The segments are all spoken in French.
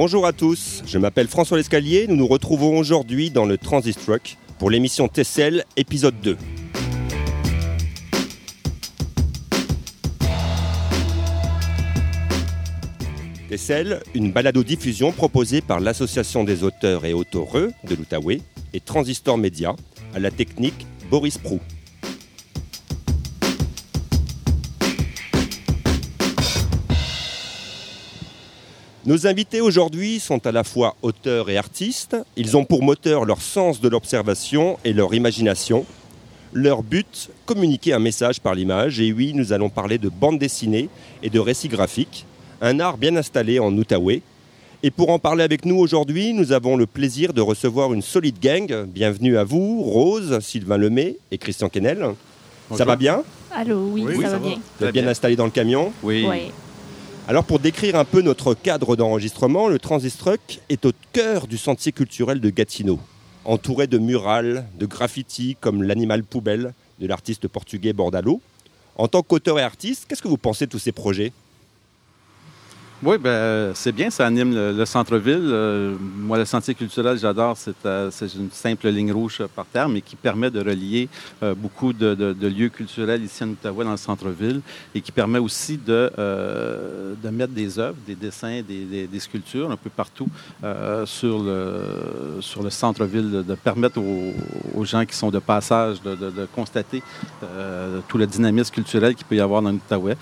Bonjour à tous, je m'appelle François Lescalier. Nous nous retrouvons aujourd'hui dans le Transistruck pour l'émission Tessel, épisode 2. Tessel, une balado-diffusion proposée par l'Association des auteurs et autoreux de l'Outaouais et Transistor Média à la technique Boris Prou. Nos invités aujourd'hui sont à la fois auteurs et artistes. Ils ont pour moteur leur sens de l'observation et leur imagination. Leur but, communiquer un message par l'image. Et oui, nous allons parler de bande dessinée et de récits graphiques, un art bien installé en Outaouais. Et pour en parler avec nous aujourd'hui, nous avons le plaisir de recevoir une solide gang. Bienvenue à vous, Rose, Sylvain Lemay et Christian Kennel. Ça va bien? Allô, oui, Oui, ça, ça va va. bien. Vous êtes bien installé dans le camion? Oui. Ouais. Alors pour décrire un peu notre cadre d'enregistrement, le Transistruck est au cœur du sentier culturel de Gatineau, entouré de murales, de graffitis comme l'animal poubelle de l'artiste portugais Bordalo. En tant qu'auteur et artiste, qu'est-ce que vous pensez de tous ces projets? Oui, ben, c'est bien, ça anime le, le centre-ville. Euh, moi, le sentier culturel, j'adore. C'est euh, une simple ligne rouge euh, par terre, mais qui permet de relier euh, beaucoup de, de- de lieux culturels ici en Ottawa, dans le centre-ville, et qui permet aussi de, euh, de mettre des œuvres, des dessins, des, des- des sculptures un peu partout euh, sur le, sur le centre-ville, de, permettre aux, aux gens qui sont de passage de, constater euh, tout le dynamisme culturel qu'il peut y avoir dans l'Outaouais.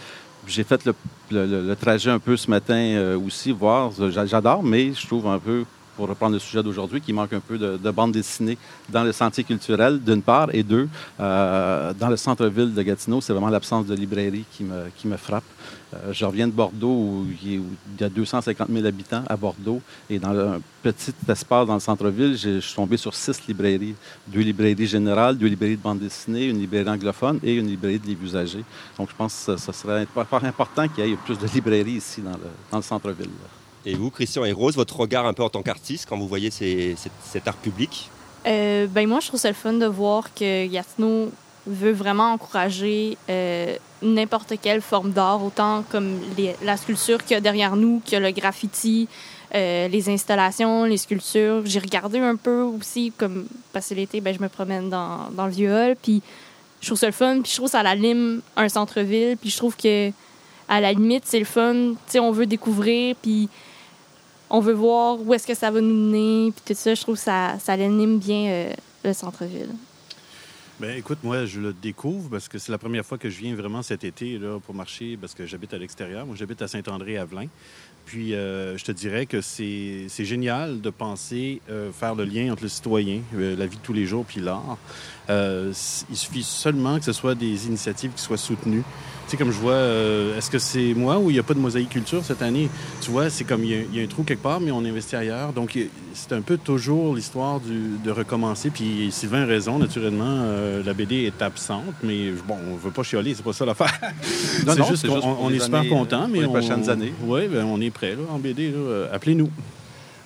J'ai fait le, trajet un peu ce matin euh, aussi, voir. J'a- J'adore, mais je trouve un peu, pour reprendre le sujet d'aujourd'hui, qu'il manque un peu de, de bande dessinée dans le sentier culturel, d'une part, et deux, euh, dans le centre-ville de Gatineau, c'est vraiment l'absence de librairie qui me, frappe. Euh, je reviens de Bordeaux, où il y a- où il y a 250 000 habitants à Bordeaux, et dans un petit espace dans le centre-ville, je suis tombé sur six librairies. Deux librairies générales, deux librairies de bande dessinée, une librairie anglophone et une librairie de livres usagés. Donc, je pense que ce serait imp- important qu'il y ait plus de librairies ici dans le centre-ville. Et vous, Christian et Rose, votre regard un peu en tant qu'artiste quand vous voyez cet, art public Euh, ben moi, je trouve ça le fun de voir que Gatineau veut vraiment encourager euh, n'importe quelle forme d'art, autant comme la sculpture qu'il y a derrière nous, que le graffiti, euh, les installations, les sculptures. J'ai regardé un peu aussi, comme que l'été, ben, je me promène dans, le vieux hall, puis je trouve ça le fun, puis je trouve ça anime un centre-ville, puis je trouve que à la limite, c'est le fun. Tu sais, on veut découvrir, puis on veut voir où est-ce que ça va nous mener, puis tout ça. Je trouve que ça, ça anime bien euh, le centre-ville. Ben écoute, moi, je le découvre parce que c'est la première fois que je viens vraiment cet été là, pour marcher parce que j'habite à l'extérieur. Moi, j'habite à Saint-André-Avelin. Puis, euh, je te dirais que c'est génial de penser euh, faire le lien entre le citoyen, la vie de tous les jours, puis l'art. Il suffit seulement que ce soit des initiatives qui soient soutenues. Tu sais, comme je vois, euh, est-ce que c'est moi ou il n'y a pas de mosaïque culture cette année? Tu vois, c'est comme il y, a, il y a un trou quelque part, mais on investit ailleurs. Donc, c'est un peu toujours l'histoire de recommencer. Puis, Sylvain a raison, naturellement, euh, la BD est absente, mais bon, on ne veut pas chialer, c'est pas ça l'affaire. Non, c'est non, juste c'est qu'on est super années, content, euh, mais pour les on- prochaines années. Oui, ben, on est prêt là, en BD. là. Appelez-nous.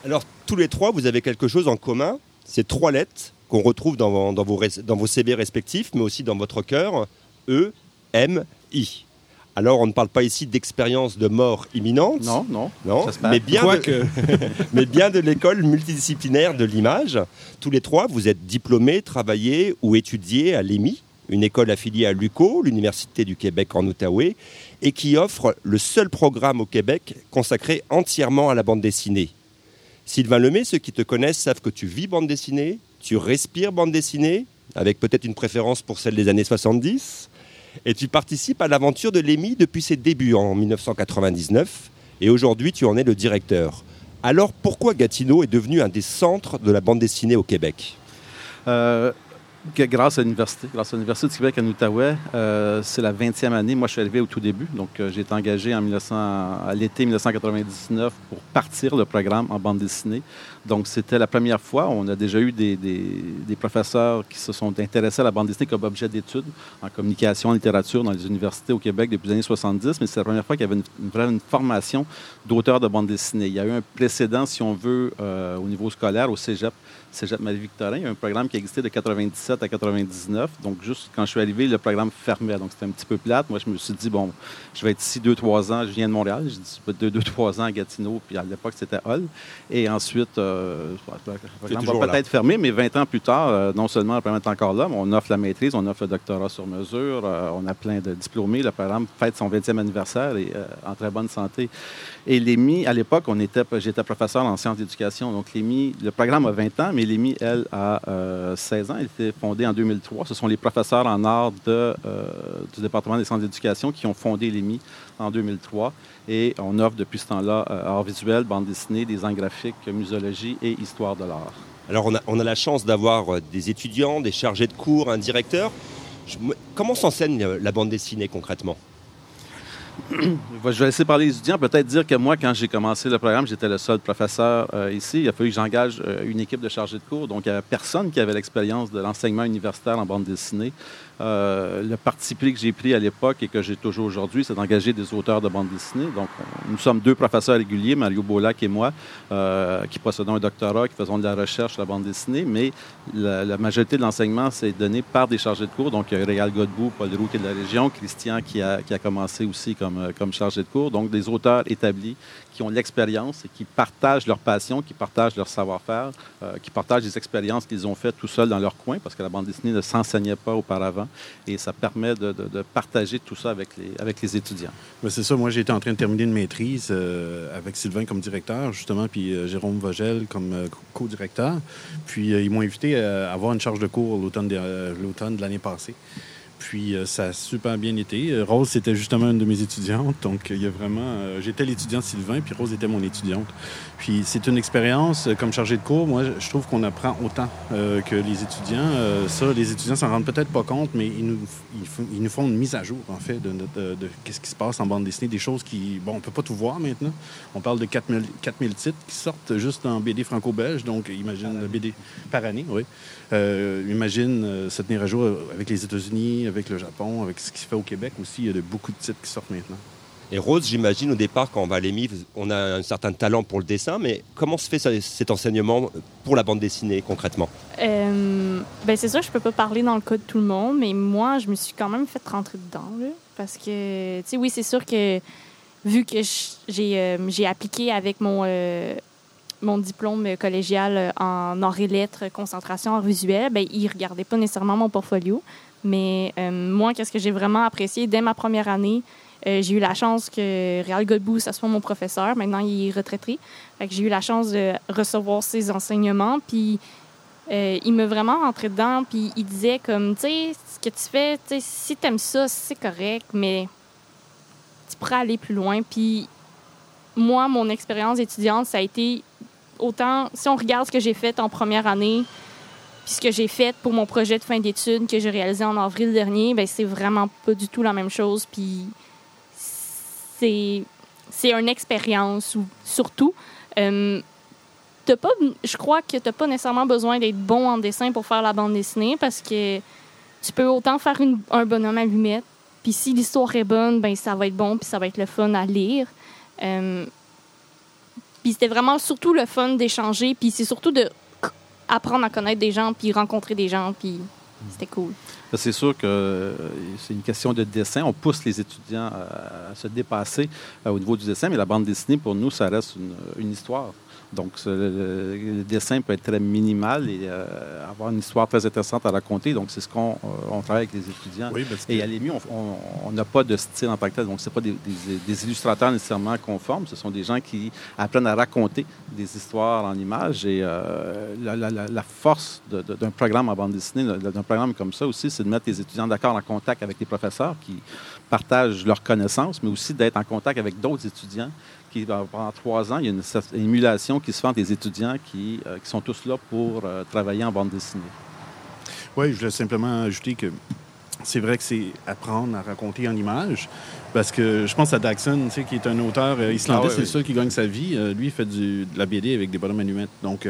Alors tous les trois, vous avez quelque chose en commun, c'est trois lettres qu'on retrouve dans, vos- dans, vos, res- dans vos CV respectifs, mais aussi dans votre cœur, E, M, I. Alors on ne parle pas ici d'expérience de mort imminente, Non, non. Non, mais bien, de, mais bien de l'école multidisciplinaire de l'image. Tous les trois, vous êtes diplômés, travaillés ou étudiés à l'EMI, une école affiliée à l'UCO, l'Université du Québec en Outaouais, et qui offre le seul programme au Québec consacré entièrement à la bande dessinée. Sylvain Lemay, ceux qui te connaissent savent que tu vis bande dessinée, tu respires bande dessinée, avec peut-être une préférence pour celle des années 70, et tu participes à l'aventure de l'EMI depuis ses débuts en 1999 et aujourd'hui tu en es le directeur. Alors pourquoi Gatineau est devenu un des centres de la bande dessinée au Québec? Euh, grâce à l'université, grâce à l'Université du Québec en Outaouais, euh, c'est la 20e année. Moi, je suis arrivé au tout début. Donc, euh, j'ai été engagé en 1900 à l'été 1999 pour partir le programme en bande dessinée. Donc, c'était la première fois. On a déjà eu des, professeurs qui se sont intéressés à la bande dessinée comme objet d'étude en communication, en littérature dans les universités au Québec depuis les années 70, mais c'est la première fois qu'il y avait une, une formation d'auteur de bande dessinée. Il y a eu un précédent, si on veut, euh, au niveau scolaire, au cégep, Cégep Marie-Victorin. Il y a un programme qui existait de 97 97 à 99. Donc, juste quand je suis arrivé, le programme fermait. Donc, c'était un petit peu plate. Moi, je me suis dit, bon, je vais être ici deux, trois ans. Je viens de Montréal. Deux, deux, trois ans à Gatineau. Puis à l'époque, c'était Hall. Et ensuite, euh, le programme va peut-être fermer, mais 20 ans plus tard, euh, non seulement le programme est encore là, mais on offre la maîtrise, on offre le doctorat sur mesure, euh, on a plein de diplômés. Le programme fête son 20e anniversaire et en très bonne santé. Et l'EMI, à l'époque, on était, j'étais professeur en sciences d'éducation. Donc, l'EMI, le programme a 20 ans, mais l'EMI, elle, a 16 ans. Elle a été fondée en 2003. Ce sont les professeurs en art de, du département des sciences d'éducation qui ont fondé l'EMI en 2003. Et on offre depuis ce temps-là art visuel, bande dessinée, design graphique, musologie et histoire de l'art. Alors on a, la chance d'avoir euh, des étudiants, des chargés de cours, un directeur. comment s'enseigne la bande dessinée concrètement? Je vais laisser parler les étudiants. Peut-être dire que moi, quand j'ai commencé le programme, j'étais le seul professeur euh, ici. Il a fallu que j'engage euh, une équipe de chargés de cours. Donc, il n'y avait personne qui avait l'expérience de l'enseignement universitaire en bande dessinée. Euh, le parti pris que j'ai pris à l'époque et que j'ai toujours aujourd'hui, c'est d'engager des auteurs de bande dessinée. Donc, nous sommes deux professeurs réguliers, Mario Bolac et moi, qui possédons un doctorat, qui faisons de la recherche sur la bande dessinée, mais la, majorité de l'enseignement, c'est donné par des chargés de cours. Donc, il y a Réal Godbout, Paul Roux qui est de la région, Christian qui a, qui a commencé aussi comme euh, comme, chargé de cours. Donc, des auteurs établis qui ont l'expérience et qui partagent leur passion, qui partagent leur savoir-faire, euh, qui partagent des expériences qu'ils ont faites tout seuls dans leur coin, parce que la bande dessinée ne s'enseignait pas auparavant. Et ça permet de, partager tout ça avec les, les étudiants. C'est ça. Moi, j'étais en train de terminer une maîtrise euh, avec Sylvain comme directeur, justement, puis Jérôme Vogel comme co-directeur. Puis, ils m'ont invité à avoir une charge de cours l'automne de l'année passée. Puis euh, ça a super bien été. Euh, Rose, c'était justement une de mes étudiantes. Donc, il y a vraiment. Euh, j'étais l'étudiant Sylvain, puis Rose était mon étudiante. Puis c'est une expérience, comme chargé de cours, moi, je trouve qu'on apprend autant que les étudiants. ça, les étudiants s'en rendent peut-être pas compte, mais ils nous, ils, nous font une mise à jour, en fait, de, de, de, qu'est-ce qui se passe en bande dessinée. Des choses qui. Bon, on peut pas tout voir maintenant. On parle de 4000, 4000 titres qui sortent juste en BD franco-belge. Donc, imagine, BD par année, oui. imagine se tenir à jour avec les États-Unis, avec le Japon, avec ce qui se fait au Québec aussi. Il y a de, beaucoup de titres qui sortent maintenant. Et Rose, j'imagine au départ, quand on va à l'EMI, on a un certain talent pour le dessin, mais comment se fait cet enseignement pour la bande dessinée concrètement? Euh, ben C'est sûr, je peux pas parler dans le cas de tout le monde, mais moi, je me suis quand même fait rentrer dedans. parce que, tu sais, oui, c'est sûr que vu que euh, j'ai appliqué avec mon, euh, mon diplôme collégial en arts et lettres, concentration en visuel, ben, ils regardaient pas nécessairement mon portfolio. Mais euh, moi, qu'est-ce que j'ai vraiment apprécié dès ma première année, euh, j'ai eu la chance que Réal Godbout, ça soit mon professeur. Maintenant, il est retraité. j'ai eu la chance de recevoir ses enseignements. Puis euh, il m'a vraiment rentré dedans. Puis il disait comme, tu sais, ce que tu fais, si tu aimes ça, c'est correct, mais tu pourrais aller plus loin. Puis moi, mon expérience étudiante, ça a été autant, si on regarde ce que j'ai fait en première année, ce que j'ai fait pour mon projet de fin d'études que j'ai réalisé en avril dernier, ben c'est vraiment pas du tout la même chose. Puis c'est c'est une expérience ou surtout euh, pas, je crois que t'as pas nécessairement besoin d'être bon en dessin pour faire la bande dessinée parce que tu peux autant faire un bonhomme à lunettes. Puis si l'histoire est bonne, ben ça va être bon puis ça va être le fun à lire. Euh, puis c'était vraiment surtout le fun d'échanger. Puis c'est surtout de apprendre à connaître des gens, puis rencontrer des gens, puis c'était cool. C'est sûr que euh, c'est une question de dessin. On pousse les étudiants à, se dépasser euh, au niveau du dessin, mais la bande dessinée, pour nous, ça reste une histoire. Donc, le, dessin peut être très minimal et euh, avoir une histoire très intéressante à raconter. Donc, c'est ce qu'on euh, travaille avec les étudiants. Et à l'EMI, on n'a pas de style en tant que tel. Donc, ce pas des, illustrateurs nécessairement conformes. Ce sont des gens qui apprennent à raconter des histoires en images. Et euh, la, force d'un programme en bande dessinée, d'un programme comme ça aussi, c'est de mettre les étudiants d'accord en contact avec les professeurs qui partagent leurs connaissances, mais aussi d'être en contact avec d'autres étudiants qui, pendant trois ans, il y a une, émulation qui se fait entre des étudiants qui, euh, qui sont tous là pour euh, travailler en bande dessinée. Oui, je voulais simplement ajouter que c'est vrai que c'est apprendre à raconter en images. Parce que je pense à Daxon, qui est un auteur euh, islandais, ah c'est le seul qui gagne sa vie. lui, il fait du, de la BD avec des bonhommes allumettes. Donc,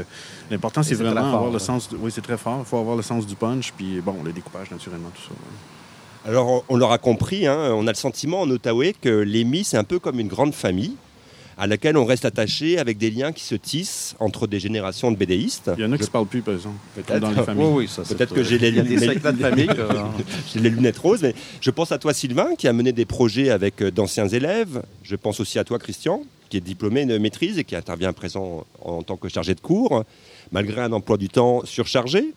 l'important, c'est vraiment avoir le sens. Oui, c'est très fort. Il faut avoir le sens du punch. Puis, bon, le découpage, naturellement, tout ça. Alors, on l'aura compris, hein, on a le sentiment en Ottawa que l'EMI, c'est un peu comme une grande famille à laquelle on reste attaché avec des liens qui se tissent entre des générations de BDistes. Il y en a qui Je- ne se parlent plus, par exemple. Peut-être. Dans les familles. Oui, oui, Peut-être que j'ai les, des de famille. les lunettes roses, mais je pense à toi Sylvain qui a mené des projets avec euh, d'anciens élèves. Je pense aussi à toi Christian qui est diplômé de maîtrise et qui intervient à présent en tant que chargé de cours, malgré un emploi du temps surchargé.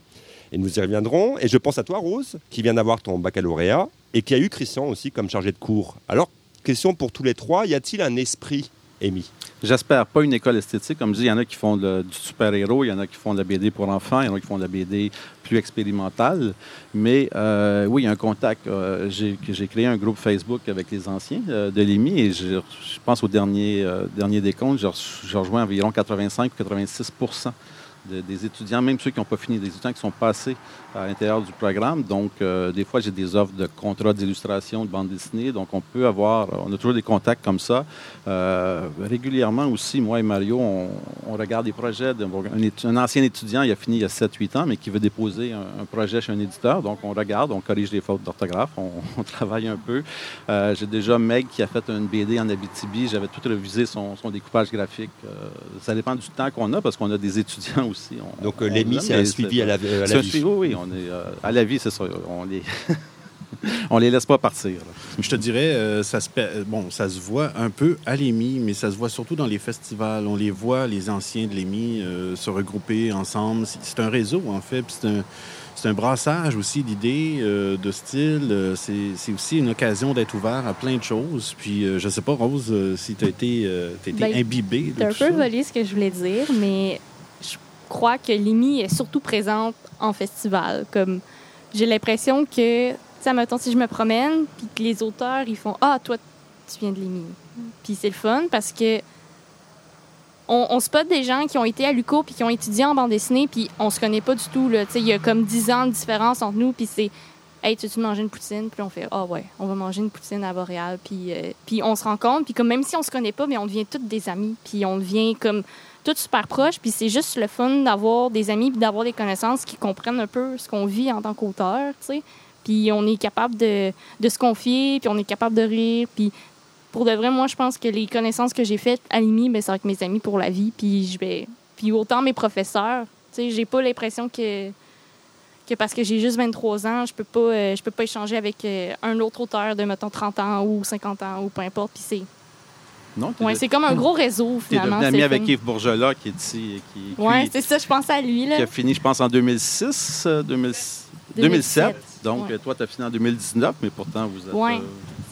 Et nous y reviendrons. Et je pense à toi Rose qui vient d'avoir ton baccalauréat et qui a eu Christian aussi comme chargé de cours. Alors, question pour tous les trois, y a-t-il un esprit émis J'espère pas une école esthétique. Comme je dis, il y en a qui font du super-héros, il y en a qui font de la BD pour enfants, il y en a qui font de la BD plus expérimentale. Mais euh, oui, il y a un contact. Euh, j'ai créé un groupe Facebook avec les anciens euh, de l'EMI et je, pense au dernier, euh, dernier décompte, j'ai rejoint environ 85-86 de- des étudiants, même ceux qui n'ont pas fini, des étudiants qui sont passés à l'intérieur du programme. Donc, euh, des fois, j'ai des offres de contrats d'illustration de bande dessinée. Donc, on peut avoir, on a toujours des contacts comme ça. Euh, régulièrement aussi, moi et Mario, on, regarde des projets. un, ancien étudiant, il a fini il y a 7-8 ans, mais qui veut déposer un, projet chez un éditeur. Donc, on regarde, on corrige les fautes d'orthographe, on, travaille un peu. Euh, j'ai déjà Meg qui a fait une BD en Abitibi. J'avais tout révisé son, son découpage graphique. Ça dépend du temps qu'on a parce qu'on a des étudiants aussi. On- Donc euh, on l'EMI, c'est un suivi à la, à la un vie. suivi, oui, oui, on est euh, à la vie, c'est ça. On les, on les laisse pas partir. là. Je te dirais, euh, ça, se, pa- bon, ça se voit un peu à l'EMI, mais ça se voit surtout dans les festivals. On les voit, les anciens de l'EMI, euh, se regrouper ensemble. C'est- un réseau, en fait. puis C'est un, c'est un brassage aussi d'idées, euh, de styles. Euh, C'est aussi une occasion d'être ouvert à plein de choses. Puis, euh, je sais pas, Rose, si tu as été, euh, t'as été Ben, imbibé de T'as un peu ça. volé ce que je voulais dire, mais crois que l'IMI est surtout présente en festival. Comme j'ai l'impression que, tu sais, mettons, si je me promène, puis que les auteurs, ils font Ah, toi, tu viens de l'IMI. Puis c'est le fun parce que on, on spot des gens qui ont été à l'UCO puis qui ont étudié en bande dessinée, puis on se connaît pas du tout. Il y a comme 10 ans de différence entre nous, puis c'est Hey, tu veux manger une poutine? Puis on fait Ah ouais, on va manger une poutine à Boréal. Puis, euh, puis on se rencontre, puis comme même si on se connaît pas, mais on devient toutes des amis. Puis on devient comme toutes super proches. Puis c'est juste le fun d'avoir des amis puis d'avoir des connaissances qui comprennent un peu ce qu'on vit en tant qu'auteur, tu sais. Puis on est capable de, de se confier, puis on est capable de rire. Puis pour de vrai, moi, je pense que les connaissances que j'ai faites à l'IMI, ben, c'est avec mes amis pour la vie. Puis je vais... Puis autant mes professeurs, tu sais, j'ai pas l'impression que parce que j'ai juste 23 ans, je peux pas euh, peux pas échanger avec euh, un autre auteur de mettons 30 ans ou 50 ans ou peu importe puis c'est Non, ouais, c'est comme un gros réseau t'es finalement. devenu c'est ami avec. Yves Bourgelat qui est ici, qui, qui- c'est ça, je pense à lui là. qui a fini, je pense, en 2006, euh, 2000 2007. Donc, ouais. euh, toi, tu as fini en 2019, mais pourtant, vous êtes. Ouais. euh,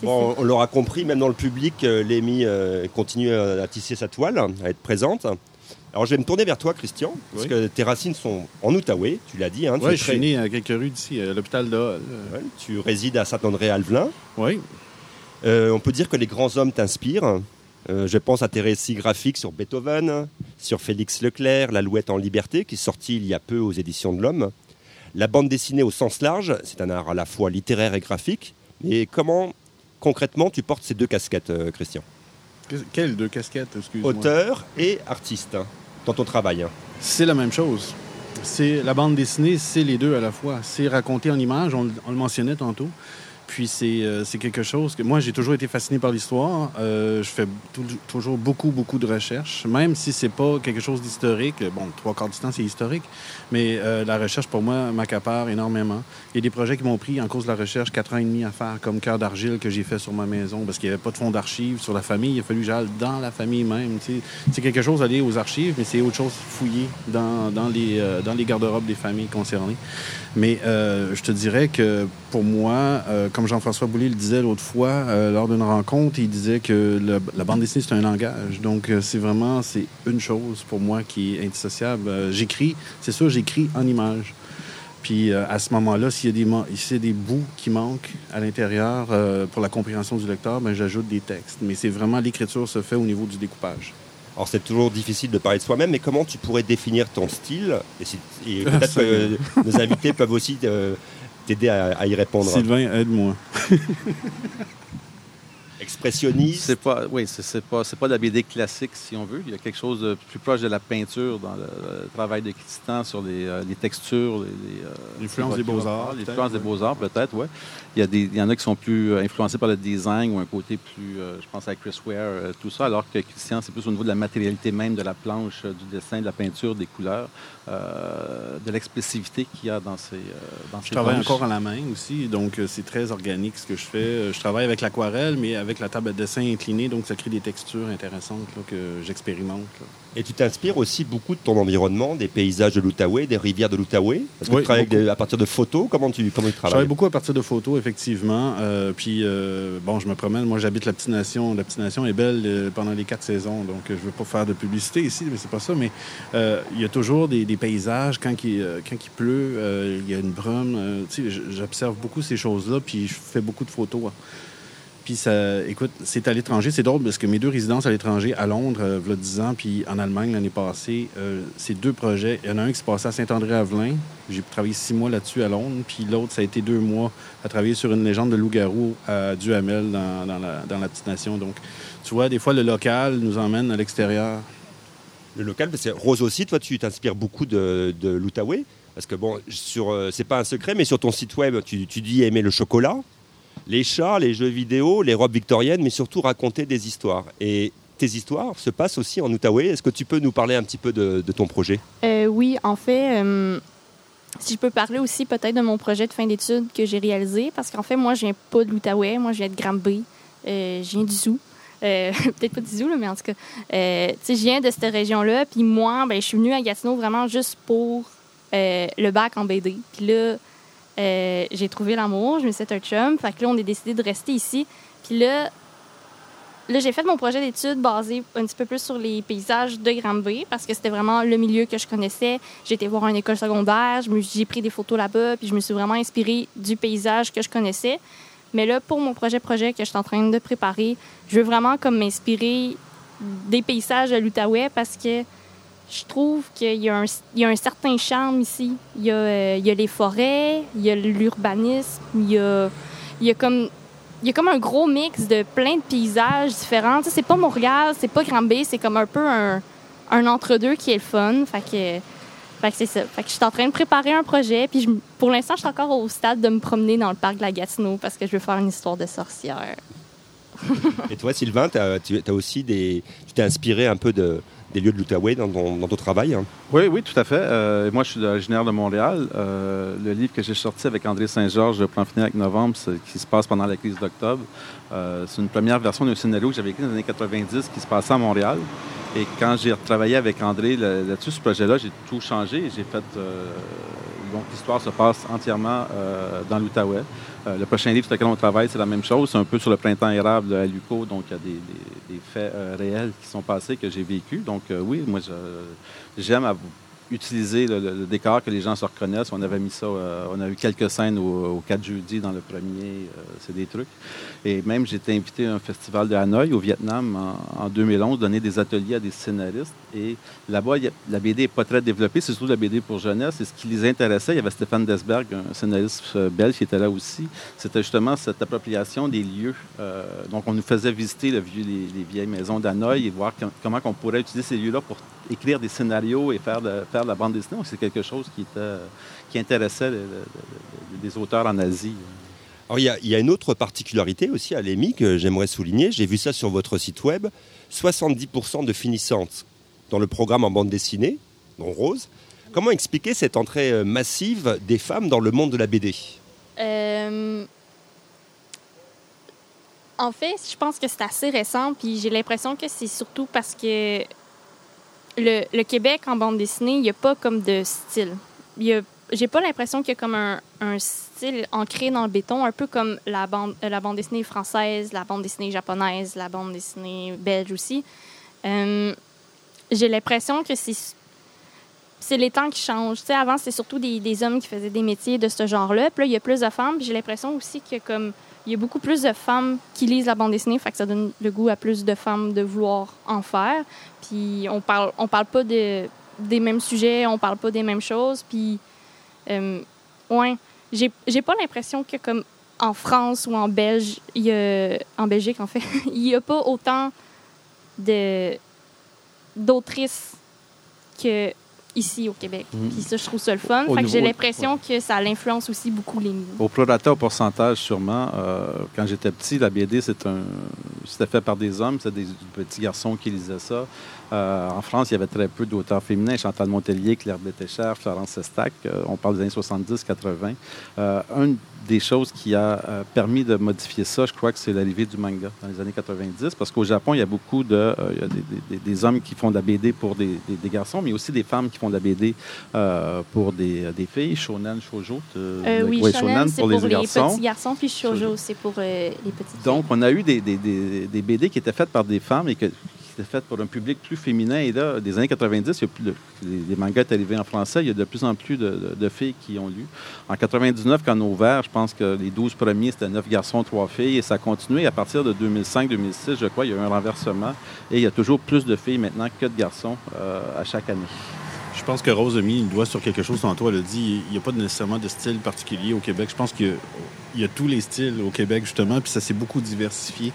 Bon, on l'aura compris, même dans le public, euh, euh, continue à, tisser sa toile, à être présente. Alors je vais me tourner vers toi, Christian, parce Oui. que tes racines sont en Outaouais, tu l'as dit. Hein, tu, Oui, es je très- suis né à quelques rues d'ici, à l'hôpital de Hall. Ouais, tu résides à Saint-André-Alvelin. Oui. Euh, on peut dire que les grands hommes t'inspirent. Euh, je pense à tes récits graphiques sur Beethoven, sur Félix Leclerc, L'Alouette en liberté, qui est sorti il y a peu aux éditions de l'Homme. La bande dessinée au sens large, c'est un art à la fois littéraire et graphique. Mais comment, concrètement, tu portes ces deux casquettes, euh, Christian? Quelles deux casquettes? Auteur et artiste, hein, dans ton travail. hein. C'est la même chose. C'est la bande dessinée, c'est les deux à la fois. C'est raconté en images, on le mentionnait tantôt. Puis c'est euh, c'est quelque chose que moi j'ai toujours été fasciné par l'histoire. Euh, je fais tou- toujours beaucoup beaucoup de recherches, même si c'est pas quelque chose d'historique. Bon, trois quarts du temps c'est historique, mais euh, la recherche pour moi m'accapare énormément. Il y a des projets qui m'ont pris en cause de la recherche quatre ans et demi à faire, comme Cœur d'argile que j'ai fait sur ma maison parce qu'il n'y avait pas de fonds d'archives sur la famille. Il a fallu que j'aille dans la famille même. C'est quelque chose d'aller aux archives, mais c'est autre chose fouiller dans, dans les, euh, les garde-robes des familles concernées. Mais euh, je te dirais que pour moi, euh, comme Jean-François Boulay le disait l'autre fois, euh, lors d'une rencontre, il disait que le- la bande dessinée, c'est un langage. Donc, euh, c'est vraiment, c'est une chose pour moi qui est indissociable. Euh, j'écris, c'est sûr, j'écris en images. Puis euh, à ce moment-là, s'il y a des, man- s'il y a des bouts qui manquent à l'intérieur pour la compréhension du lecteur, ben, j'ajoute des textes. Mais c'est vraiment l'écriture se fait au niveau du découpage. Alors c'est toujours difficile de parler de soi-même, mais comment tu pourrais définir ton style? Et, et peut-être que euh, nos invités peuvent aussi euh, t'aider à, à y répondre. Sylvain, aide-moi. expressionniste. C'est pas, oui, c'est c'est pas, c'est pas de la BD classique, si on veut. Il y a quelque chose de plus proche de la peinture dans le, le travail de Christian sur les, euh, les textures, les, les, euh, L'influence des beaux-arts, L'influence des beaux-arts, peut-être, oui. Il y, a des, il y en a qui sont plus euh, influencés par le design ou un côté plus, euh, je pense à Chris Ware, euh, tout ça, alors que Christian, c'est plus au niveau de la matérialité même de la planche, euh, du dessin, de la peinture, des couleurs, euh, de l'expressivité qu'il y a dans ces, euh, dans Je ces travaille planches. encore à la main aussi, donc euh, c'est très organique ce que je fais. Je travaille avec l'aquarelle, mais avec la table de dessin inclinée, donc ça crée des textures intéressantes là, que j'expérimente. Et tu t'inspires aussi beaucoup de ton environnement, des paysages de l'Outaouais, des rivières de l'Outaouais? Parce que Oui, tu travailles avec des- à partir de photos. Comment tu, comment tu Je travaille travailles beaucoup à partir de photos, effectivement. Euh, puis, euh, bon, je me promène. Moi, j'habite la Petite Nation. La Petite Nation est belle euh, pendant les quatre saisons. Donc, je ne veux pas faire de publicité ici, mais c'est pas ça. Mais il y a toujours des, des paysages. Quand il, quand il pleut, il y a une brume. tu sais, j- j'observe beaucoup ces choses-là. Puis, je fais beaucoup de photos. hein. Puis, ça, écoute, c'est à l'étranger. C'est drôle parce que mes deux résidences à l'étranger, à Londres, euh, il y a 10 ans, puis en Allemagne l'année passée, euh, ces deux projets, il y en a un qui se passait à Saint-André-Avelin. J'ai travaillé six mois là-dessus à Londres. Puis l'autre, ça a été deux mois à travailler sur une légende de loup-garou à Duhamel, dans, la, petite nation. Donc, tu vois, des fois, le local nous emmène à l'extérieur. Le local, parce que Rose aussi, toi, tu t'inspires beaucoup de, l'Outaouais. Parce que bon, euh, c'est pas un secret, mais sur ton site web, tu dis aimer le chocolat, les chats, les jeux vidéo, les robes victoriennes, mais surtout raconter des histoires. Et tes histoires se passent aussi en Outaouais. Est-ce que tu peux nous parler un petit peu de, ton projet? Euh, oui, en fait, euh, si je peux parler aussi peut-être de mon projet de fin d'études que j'ai réalisé, parce qu'en fait, moi, je viens pas de l'Outaouais, moi, je viens de Granby, euh, je viens du Zoo. Euh, peut-être pas du Zoo, là, mais en tout cas, je viens de cette région-là, puis moi, ben, je suis venue à Gatineau vraiment juste pour le bac en BD. Puis là, euh, j'ai trouvé l'amour, je me suis fait un chum, fait que là, on a décidé de rester ici. Puis là, Là, j'ai fait mon projet d'études basé un petit peu plus sur les paysages de Granby parce que c'était vraiment le milieu que je connaissais. J'ai été voir une école secondaire, j'ai pris des photos là-bas, puis je me suis vraiment inspirée du paysage que je connaissais. Mais là, pour mon projet-projet que je suis en train de préparer, je veux vraiment comme m'inspirer des paysages de l'Outaouais parce que je trouve qu'il y, a un- il y a un certain charme ici. Il y a, euh, il y a les forêts, il y a l'urbanisme, il y a, il y a comme il y a comme un gros mix de plein de paysages différents. C'est pas Montréal, c'est pas Granby, c'est comme un peu un, un entre-deux qui est le fun. Fait que, fait que c'est ça. Fait que je suis en train de préparer un projet. Puis je- pour l'instant, je suis encore au stade de me promener dans le parc de la Gatineau parce que je veux faire une histoire de sorcière. Et toi, Sylvain, tu as aussi des, tu t'es inspiré un peu de, des lieux de l'Outaouais dans dans ton travail. hein. Oui, oui, tout à fait. Euh, moi, je suis originaire de Montréal. Euh, le livre que j'ai sorti avec André Saint-Georges, plan final avec novembre, qui se passe pendant la crise d'octobre, euh, c'est une première version d'un scénario que j'avais écrit dans les années 90 qui se passait à Montréal. Et quand j'ai retravaillé avec André là- là-dessus, ce projet-là, j'ai tout changé. J'ai fait. Donc, l'histoire se passe entièrement euh, dans l'Outaouais. Euh, le prochain livre sur lequel on travaille, c'est la même chose. C'est un peu sur le printemps érable à Luco. Donc, il y a des, faits euh, réels qui sont passés que j'ai vécus. Donc, oui, moi, j'aime utiliser le, décor que les gens se reconnaissent. On avait mis ça, on a eu quelques scènes au, au 4 jeudi dans le premier, c'est des trucs. Et même, été invité à un festival de Hanoï, au Vietnam, en, en 2011, donner des ateliers à des scénaristes. Et là-bas, la BD n'est pas très développée, c'est surtout la BD pour jeunesse. Et ce qui les intéressait, il y avait Stéphane Desberg, un scénariste euh, belge qui était là aussi, c'était justement cette appropriation des lieux. Euh, donc, on nous faisait visiter les, les vieilles maisons d'Hanoï et voir com- comment on pourrait utiliser ces lieux-là pour écrire des scénarios et faire de, la bande dessinée. Donc, c'est quelque chose qui, intéressait le- le- le- les auteurs en Asie. Alors, il y, a, il y a une autre particularité aussi à l'EMI que j'aimerais souligner. J'ai vu ça sur votre site web. 70% de finissantes dans le programme en bande dessinée, dont Rose. Comment expliquer cette entrée euh, massive des femmes dans le monde de la BD Euh, En fait, je pense que c'est assez récent, puis j'ai l'impression que c'est surtout parce que le, Québec en bande dessinée, il n'y a pas comme de style. J'ai pas l'impression qu'il y a comme un, style ancré dans le béton, un peu comme la bande, euh, la bande dessinée française, la bande dessinée japonaise, la bande dessinée belge aussi. J'ai l'impression que c'est c'est les temps qui changent. Avant, c'était surtout des, hommes qui faisaient des métiers de ce genre-là. Puis là, il y a plus de femmes. J'ai l'impression aussi que comme il y a beaucoup plus de femmes qui lisent la bande dessinée, fait que ça donne le goût à plus de femmes de vouloir en faire. Puis on parle, on parle pas de, des mêmes sujets, on parle pas des mêmes choses. Puis, euh, ouais, j'ai j'ai pas l'impression que comme en France ou en y en Belgique en fait, il n'y a pas autant de d'autrices que ici au Québec. Mhm. Puis ça, je trouve ça le fun. Au Fait que j'ai l'impression que ça l'influence aussi beaucoup les niveaux. Au prorata, au pourcentage, sûrement. euh, quand j'étais petit, la BD, un... c'était fait par des hommes, c'était des petits garçons qui lisaient ça. Euh, en France, il y avait très peu d'auteurs féminins. Chantal Montelier, Claire Bétécher, Florence Sestac. euh, on parle des années 70-80. Euh, une des choses qui a euh, permis de modifier ça, je crois que c'est l'arrivée du manga dans les années 90. Parce qu'au Japon, il y a beaucoup de... euh, il y a des, des- des hommes qui font de la BD pour des, garçons, mais aussi des femmes qui font de la BD euh, pour des, filles. Shonen, shoujo. euh, Euh, oui, ouais, Shonen, c'est pour les, garçons. petits garçons, puis Shoujo, c'est pour les petites Donc, on a eu des BD qui étaient faites par des femmes et que- qui étaient faites pour un public plus féminin. Et là, des années 90, il y a plus les, les mangas sont arrivés en français. Il y a de plus en plus de, filles qui ont lu. En 99, quand on a ouvert, je pense que les 12 premiers, c'était 9 garçons, 3 filles. Et ça a continué. À partir de 2005-2006, je crois, il y a eu un renversement. Et il y a toujours plus de filles maintenant que de garçons euh, à chaque année. Je pense que Rose a mis le doigt sur quelque chose tantôt. Elle a dit il n'y a pas nécessairement de style particulier au Québec. Je pense qu'il y y a tous les styles au Québec, justement, puis ça s'est beaucoup diversifié.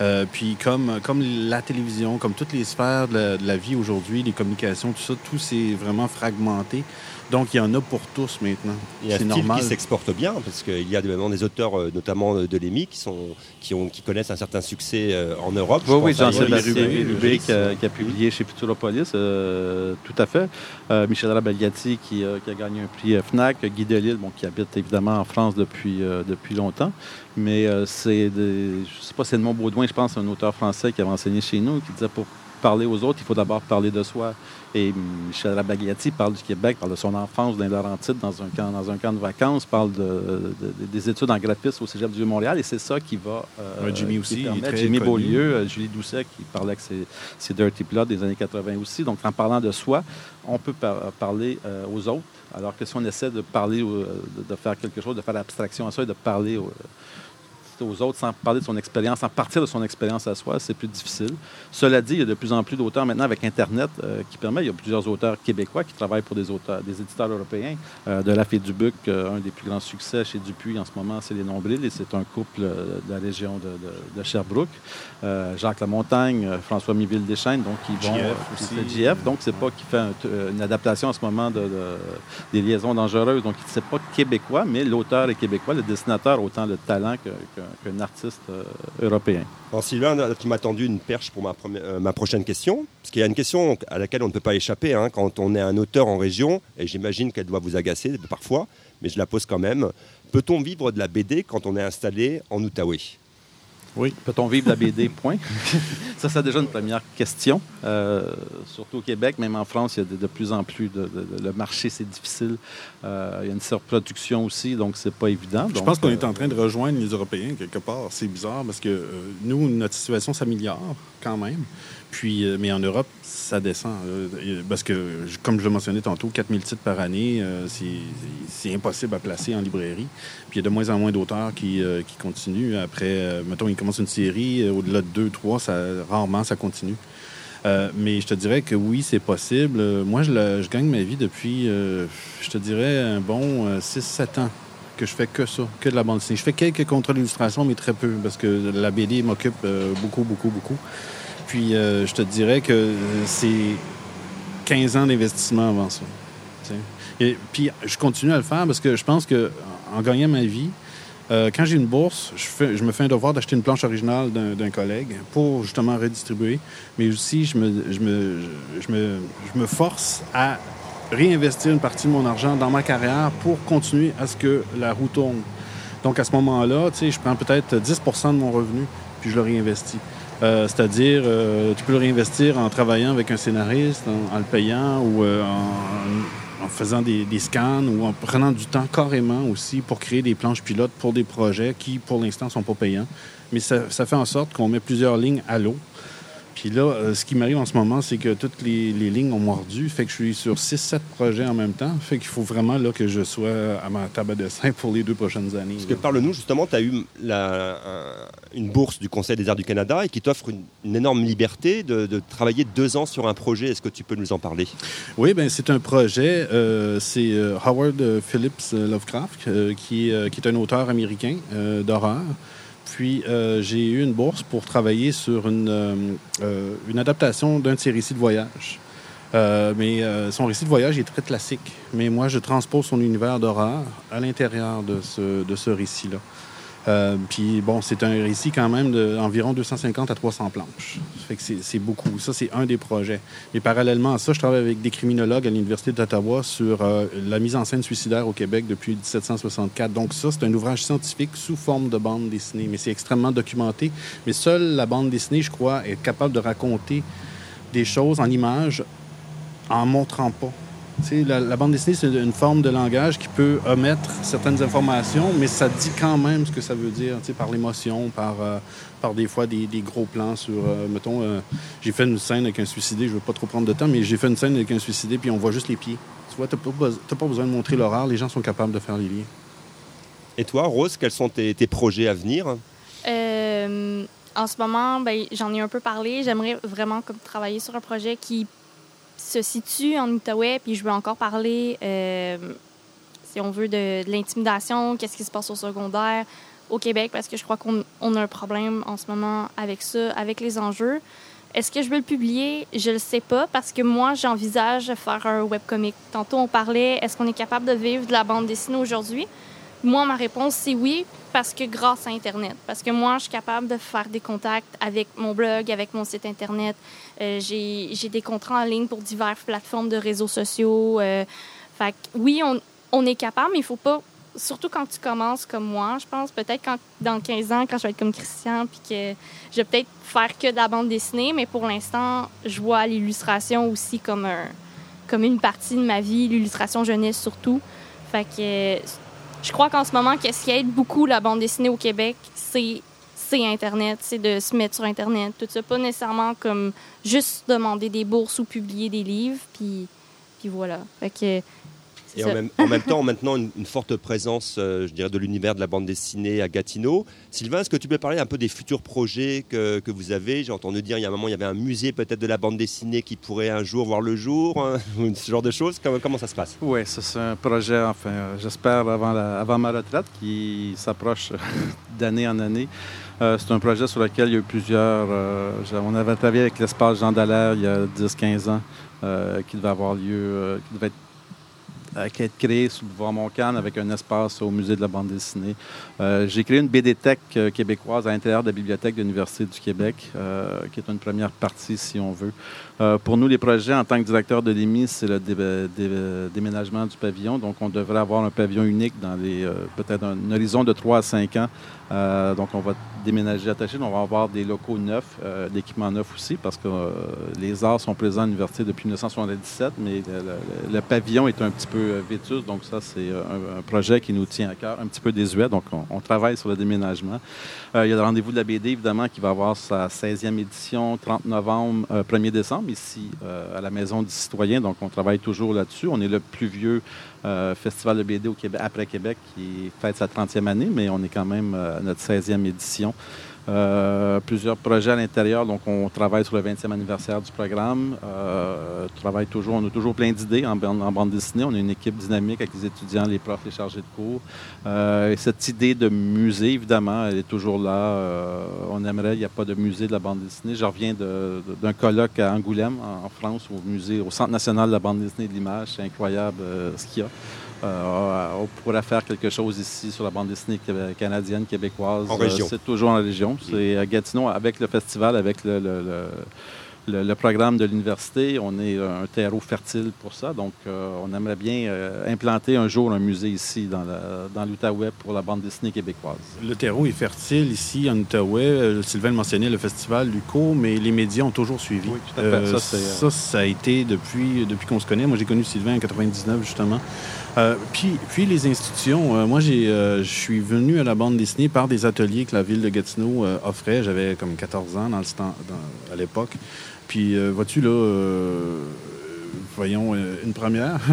Euh, puis comme, comme la télévision, comme toutes les sphères de la, de la vie aujourd'hui, les communications, tout ça, tout s'est vraiment fragmenté. Donc, il y en a pour tous maintenant. Il y a un C'est style normal. qui s'exporte bien, parce qu'il y a vraiment des auteurs, euh, notamment de l'EMI, qui, sont, qui, ont, qui connaissent un certain succès euh, en Europe. Je Oui, oui, Jean-Sébastien Rubé, qui, a, qui a publié chez Futuropolis, euh, tout à fait. Euh, Michel Rabelgatti, qui, euh, qui a gagné un prix FNAC. Guy Delisle, bon, qui habite évidemment en France depuis, euh, depuis longtemps. Mais euh, c'est, des- je ne sais pas, c'est Edmond Baudouin, je pense, un auteur français qui avait enseigné chez nous, qui disait pour parler aux autres, il faut d'abord parler de soi. Et Michel Rabagatti parle du Québec, parle de son enfance dans Laurentides, dans un camp, dans un camp de vacances, parle de, de- des études en graphisme au Cégep du Vieux-Montréal, et c'est ça qui va... euh, Ouais, Jimmy aussi, permet- Jimmy connu. Beaulieu, euh, Julie Doucet, qui parlait que c'est c'est Dirty Plot des années 80 aussi. Donc, en parlant de soi, on peut par- parler euh, aux autres, alors que si on essaie de parler, euh, de, de faire quelque chose, de faire l'abstraction à ça et de parler aux, aux autres sans parler de son expérience, sans partir de son expérience à soi, c'est plus difficile. Cela dit, il y a de plus en plus d'auteurs maintenant avec Internet euh, qui permet, il y a plusieurs auteurs québécois qui travaillent pour des auteurs, des éditeurs européens. Euh, de La Fée du Buc, euh, un des plus grands succès chez Dupuis en ce moment, c'est Les Nombrils, et c'est un couple de la région de, de- de Sherbrooke. Jacques Lamontagne, François Miville Deschênes, donc qui vont... JF, donc c'est pas qui fait un- une adaptation en ce moment de, de- des liaisons dangereuses, donc c'est pas québécois, mais l'auteur est québécois, le dessinateur a autant de talent que- que- qu'un artiste euh, européen. Sylvain, tu m'as tendu une perche pour euh, ma prochaine question, parce qu'il y a une question à laquelle on ne peut pas échapper hein, quand on est un auteur en région, et j'imagine qu'elle doit vous agacer parfois, mais je la pose quand même. Peut-on vivre de la BD quand on est installé en Outaouais? Oui. Peut-on vivre de la BD? Point. ça, c'est déjà une première question. Euh, surtout au Québec, même en France, il y a de, de plus en plus de, de- de- le marché, c'est difficile. Euh, il y a une surproduction aussi, donc c'est pas évident. Je Donc, pense qu'on euh, est en train de rejoindre les Européens quelque part. C'est bizarre parce que nous, notre situation s'améliore quand même. Puis, euh, mais en Europe, ça descend. euh, et- parce que, comme je le mentionnais tantôt, 4000 titres par année, euh, c'est- impossible à placer en librairie. Puis il y a de moins en moins d'auteurs qui, euh, qui continuent. Après, euh, mettons, ils commencent une série, euh, au-delà de deux, trois, ça, rarement ça continue. Euh, mais je te dirais que oui, c'est possible. Euh, moi, je, je gagne ma vie depuis, euh, je te dirais, un bon 6-7 ans que je fais que ça, que de la bande dessinée. Je fais quelques contrats d'illustration, mais très peu, parce que la BD m'occupe euh, beaucoup, beaucoup, beaucoup. Puis euh, je te dirais que euh, c'est 15 ans d'investissement avant ça. Et puis je continue à le faire parce que je pense que en gagnant ma vie, euh, quand j'ai une bourse, je, me fais un devoir d'acheter une planche originale d'un collègue pour justement redistribuer. Mais aussi, je me, force à réinvestir une partie de mon argent dans ma carrière pour continuer à ce que la roue tourne. Donc à ce moment-là, je prends peut-être 10% de mon revenu puis je le réinvestis. Euh, C'est-à-dire, euh, tu peux le réinvestir en travaillant avec un scénariste, en, le payant ou euh, en, faisant des, scans ou en prenant du temps carrément aussi pour créer des planches pilotes pour des projets qui, pour l'instant, sont pas payants. Mais ça fait en sorte qu'on met plusieurs lignes à l'eau. Puis là, euh, ce qui m'arrive en ce moment, c'est que toutes les, les lignes ont mordu. Fait que je suis sur 6-7 projets en même temps. Fait qu'il faut vraiment là, que je sois à ma table de dessin pour les deux prochaines années. Parce que parle-nous justement, tu as eu la- une bourse du Conseil des arts du Canada et qui t'offre une, une énorme liberté de, de travailler deux ans sur un projet. Est-ce que tu peux nous en parler? Oui, ben c'est un projet. euh, c'est euh, Howard Phillips Lovecraft, euh, qui, est, euh, qui est un auteur américain d'horreur. Puis euh, j'ai eu une bourse pour travailler sur une, euh, euh, adaptation d'un de ses récits de voyage. Mais son récit de voyage est très classique. Mais moi, je transpose son univers d'horreur à l'intérieur de ce, de ce récit-là. Euh, puis bon, c'est un récit quand même d'environ 250 à 300 planches. Ça fait que c'est beaucoup. Ça, c'est un des projets. Et parallèlement à ça, je travaille avec des criminologues à l'Université d'Ottawa sur euh, la mise en scène suicidaire au Québec depuis 1764. Donc ça, c'est un ouvrage scientifique sous forme de bande dessinée, mais c'est extrêmement documenté. Mais seule la bande dessinée, je crois, est capable de raconter des choses en images en montrant pas. La, la bande dessinée, c'est une forme de langage qui peut omettre certaines informations, mais ça dit quand même ce que ça veut dire, par l'émotion, par, euh, par des fois des, des gros plans sur, euh, mettons, euh, j'ai fait une scène avec un suicidé, je veux pas trop prendre de temps, mais j'ai fait une scène avec un suicidé, puis on voit juste les pieds. Tu vois, t'as pas, pas besoin de montrer l'horreur, les gens sont capables de faire les liens. Et toi, Rose, quels sont tes, tes projets à venir? Euh, en ce moment, ben, j'en ai un peu parlé. J'aimerais vraiment comme, travailler sur un projet qui se situe en Outaouais, puis je veux encore parler, euh, si on veut, de, de l'intimidation, qu'est-ce qui se passe au secondaire au Québec, parce que je crois qu'on on a un problème en ce moment avec ça, avec les enjeux. Est-ce que je veux le publier? Je le sais pas, parce que moi, j'envisage faire un webcomic. Tantôt, on parlait, est-ce qu'on est capable de vivre de la bande dessinée aujourd'hui? Moi, ma réponse, c'est oui, parce que grâce à Internet. Parce que moi, je suis capable de faire des contacts avec mon blog, avec mon site Internet. Euh, J'ai des contrats en ligne pour diverses plateformes de réseaux sociaux. Euh, fait que oui, on, est capable, mais il faut pas... Surtout quand tu commences comme moi, je pense, peut-être dans 15 ans, quand je vais être comme Christian, puis que je vais peut-être faire que de la bande dessinée, mais pour l'instant, je vois l'illustration aussi comme, comme une partie de ma vie, l'illustration jeunesse surtout. Fait que je crois qu'en ce moment, qu'est-ce qui aide beaucoup la bande dessinée au Québec, c'est Internet, c'est de se mettre sur Internet, tout ça. Pas nécessairement comme juste demander des bourses ou publier des livres, puis, puis voilà. Et en même, en même temps, maintenant, une, une forte présence, euh, je dirais, de l'univers de la bande dessinée à Gatineau. Sylvain, est-ce que tu peux parler un peu des futurs projets que, que vous avez? J'ai entendu dire, il y a un moment, il y avait un musée peut-être de la bande dessinée qui pourrait un jour voir le jour, hein, ou ce genre de choses. Comment, comment ça se passe? Oui, c'est un projet, enfin, euh, j'espère avant, la- avant ma retraite, qui s'approche d'année en année. Euh, c'est un projet sur lequel il y a eu plusieurs... euh, on avait travaillé avec l'espace Jean Dallaire il y a 10-15 ans, euh, qui devait avoir lieu, euh, qui devait être, euh, qui être créé sous le boulevard Montcalm avec un espace au musée de la bande dessinée. Euh, J'ai créé une BD Tech euh, québécoise à l'intérieur de la bibliothèque de l'Université du Québec, qui est une première partie, si on veut. Pour nous, les projets, en tant que directeur de l'EMI, c'est le dé- dé- déménagement du pavillon. Donc, on devrait avoir un pavillon unique dans les peut-être un horizon de 3 à 5 ans. Euh, donc, on va déménager attaché. On va avoir des locaux neufs, euh, d'équipements neufs aussi, parce que euh, les arts sont présents à l'université depuis 1977, mais le, pavillon est un petit peu euh, vétuste. Donc, ça, c'est un, projet qui nous tient à cœur, un petit peu désuet. Donc, on, on travaille sur le déménagement. Il y a le rendez-vous de la BD, évidemment, qui va avoir sa 16e édition, 30 novembre, euh, 1er décembre, ici à la Maison du Citoyen. Donc, on travaille toujours là-dessus. On est le plus vieux euh, festival de BD au Québec, après Québec, qui fête sa 30e année, mais on est quand même euh, notre 16e édition. Euh, plusieurs projets à l'intérieur. Donc, on travaille sur le 20e anniversaire du programme. Euh, travaille toujours, on a toujours plein d'idées en, bande- dessinée. On a une équipe dynamique avec les étudiants, les profs, les chargés de cours. Euh, et cette idée de musée, évidemment, elle est toujours là. Euh, on aimerait, il n'y a pas de musée de la bande dessinée. Je reviens d'un colloque à Angoulême, en, France, au musée, au Centre national de la bande dessinée de l'image. C'est incroyable euh, ce qu'il y a. Euh, on pourrait faire quelque chose ici sur la bande dessinée canadienne, québécoise. En Euh, région. c'est toujours en région. C'est à Gatineau, avec le festival, avec le, le- le- le, programme de l'université. On est un terreau fertile pour ça. Donc, on aimerait bien implanter un jour un musée ici, dans, dans l'Outaouais, pour la bande dessinée québécoise. Le terreau est fertile ici, en Outaouais. Sylvain mentionnait le festival Luco, mais les médias ont toujours suivi. Oui, tout à fait. ça, ça, a été depuis, depuis qu'on se connaît. Moi, j'ai connu Sylvain en 99, justement. Euh, puis, puis les institutions. Euh, moi, j'ai, euh, je suis venu à la bande dessinée par des ateliers que la ville de Gatineau offrait. J'avais comme 14 ans dans le à l'époque. Puis, vois-tu, là, voyons, euh, une première.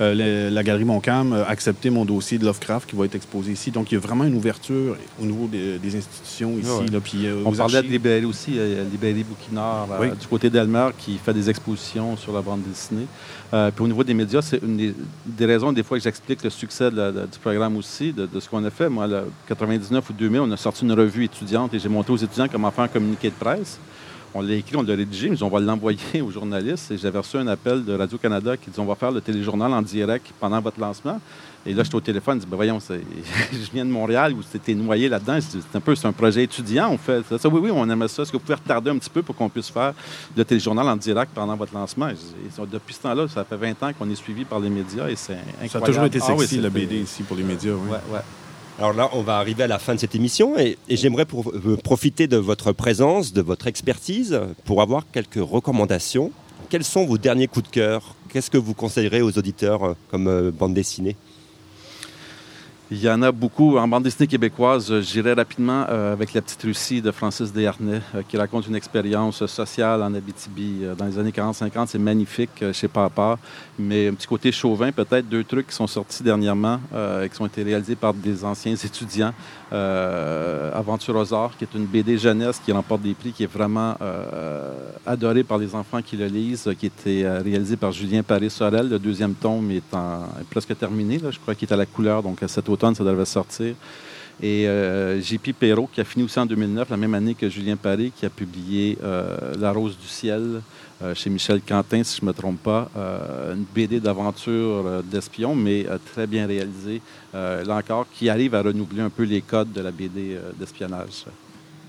Euh, la, Galerie Montcalm a accepté mon dossier de Lovecraft qui va être exposé ici. Donc, il y a vraiment une ouverture au niveau des, institutions ici. Là, puis, euh, On parlait de librairie aussi, librairie Bouquinard du côté d'Elmer qui fait des expositions sur la bande dessinée. puis au niveau des médias, c'est une des, raisons des fois que j'explique le succès du programme aussi, de, ce qu'on a fait. Moi, en 99 ou 2000, on a sorti une revue étudiante et j'ai montré aux étudiants comment faire un communiqué de presse. On l'a écrit, on l'a rédigé, mais on va l'envoyer aux journalistes. Et j'avais reçu un appel de Radio-Canada qui dit on va faire le téléjournal en direct pendant votre lancement. Et là, j'étais au téléphone, je dis ben voyons, je viens de Montréal où c'était noyé là-dedans. C'est un peu c'est un projet étudiant, on fait ça. Oui, oui, on aimerait ça. Est-ce que vous pouvez retarder un petit peu pour qu'on puisse faire le téléjournal en direct pendant votre lancement? depuis ce temps-là, ça fait 20 ans qu'on est suivi par les médias et c'est incroyable. Ça a toujours été ah sexy, le BD ici pour les médias. Oui. Ouais, ouais. Alors là, on va arriver à la fin de cette émission et, j'aimerais euh, profiter de votre présence, de votre expertise pour avoir quelques recommandations. Quels sont vos derniers coups de cœur? Qu'est-ce que vous conseillerez aux auditeurs euh, comme euh, bande dessinée? Il y en a beaucoup. En bande dessinée québécoise, j'irai rapidement euh, avec La Petite Russie de Francis Desharnais, euh, qui raconte une expérience sociale en Abitibi euh, dans les années 40-50. C'est magnifique chez Papa. Mais un petit côté chauvin, peut-être deux trucs qui sont sortis dernièrement, qui ont été réalisés par des anciens étudiants. Aventure aux arts, qui est une BD jeunesse qui remporte des prix, qui est vraiment adorée par les enfants qui le lisent, qui a été réalisé par Julien Paris-Sorel. Le deuxième tome est, presque terminé. je crois qu'il est à la couleur, donc à cette ça devait sortir. Et euh, J.P. Perrault, qui a fini aussi en 2009, la même année que Julien Paré, qui a publié euh, La Rose du Ciel euh, chez Michel Quentin, si je ne me trompe pas. une BD d'aventure d'espion, mais très bien réalisée, là encore, qui arrive à renouveler un peu les codes de la BD d'espionnage.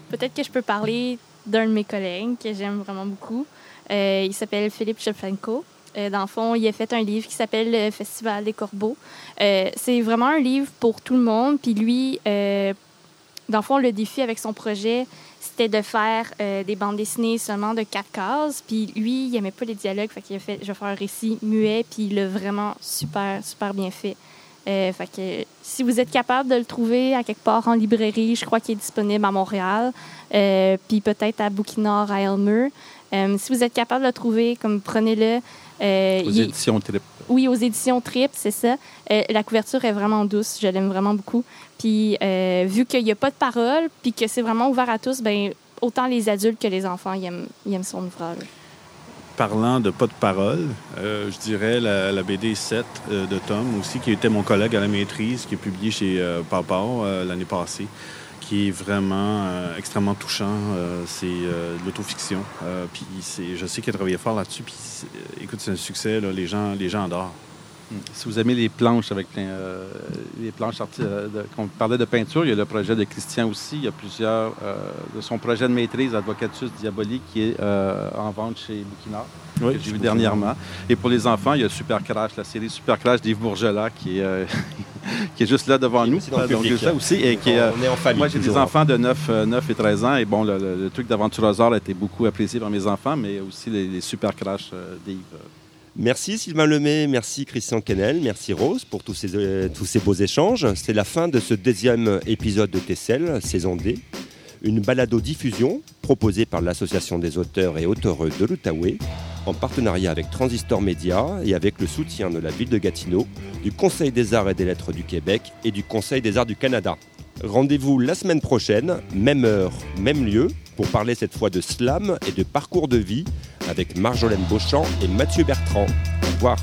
Peut-être que je peux parler d'un de mes collègues que j'aime vraiment beaucoup. il s'appelle Philippe Shevchenko. Euh, dans le fond, il a fait un livre qui s'appelle Le Festival des Corbeaux. Euh, c'est vraiment un livre pour tout le monde. Puis lui, euh, dans le fond, le défi avec son projet, c'était de faire des bandes dessinées seulement de quatre cases. Puis lui, il n'aimait pas les dialogues. Fait qu'il a fait, je vais faire un récit muet. Puis il l'a vraiment super, super bien fait. fait que si vous êtes capable de le trouver à quelque part en librairie, je crois qu'il est disponible à Montréal. puis peut-être à Bouquinard, à Elmer. Si vous êtes capable de le trouver, comme prenez-le. Euh, aux éditions Trip. Oui, aux éditions Trip, c'est ça. Euh, la couverture est vraiment douce, je l'aime vraiment beaucoup. Puis euh, vu qu'il n'y a pas de parole, puis que c'est vraiment ouvert à tous, ben autant les adultes que les enfants ils aiment, ils aiment son ouvrage. Parlant de pas de parole, je dirais la, BD 7 de Tom aussi, qui était mon collègue à la maîtrise, qui est publié chez Papa l'année passée qui est vraiment euh, extrêmement touchant. Euh, c'est euh, l'autofiction. puis je sais qu'il a travaillé fort là-dessus. Puis écoute, c'est un succès. Les, gens, les gens adorent. Hmm. Si vous aimez les planches avec les planches qu'on parlait de peinture, il y a le projet de Christian aussi. Il y a plusieurs de son projet de maîtrise Advocatus Diabolique qui est en vente chez Bouquinard. que j'ai vu dernièrement. Et pour les enfants, il y a Super Crash, la série Super Crash d'Yves Bourgelat qui est, qui est juste là devant nous. Donc, ça aussi. Et qui, on est en famille. Moi, j'ai des enfants de 9, 9 et 13 ans. Et bon, le, truc d'Aventurosaur a été beaucoup apprécié par mes enfants, mais aussi les, super crash euh, d'Yves. Merci Sylvain Lemay, merci Christian Kennel, merci Rose pour tous ces, euh, tous ces beaux échanges. C'est la fin de ce deuxième épisode de Tessel, saison D. Une balado-diffusion proposée par l'Association des auteurs et auteureux de l'Outaouais en partenariat avec Transistor Média et avec le soutien de la ville de Gatineau, du Conseil des arts et des lettres du Québec et du Conseil des arts du Canada. Rendez-vous la semaine prochaine, même heure, même lieu, pour parler cette fois de slam et de parcours de vie avec Marjolaine Beauchamp et Mathieu Bertrand. Au revoir.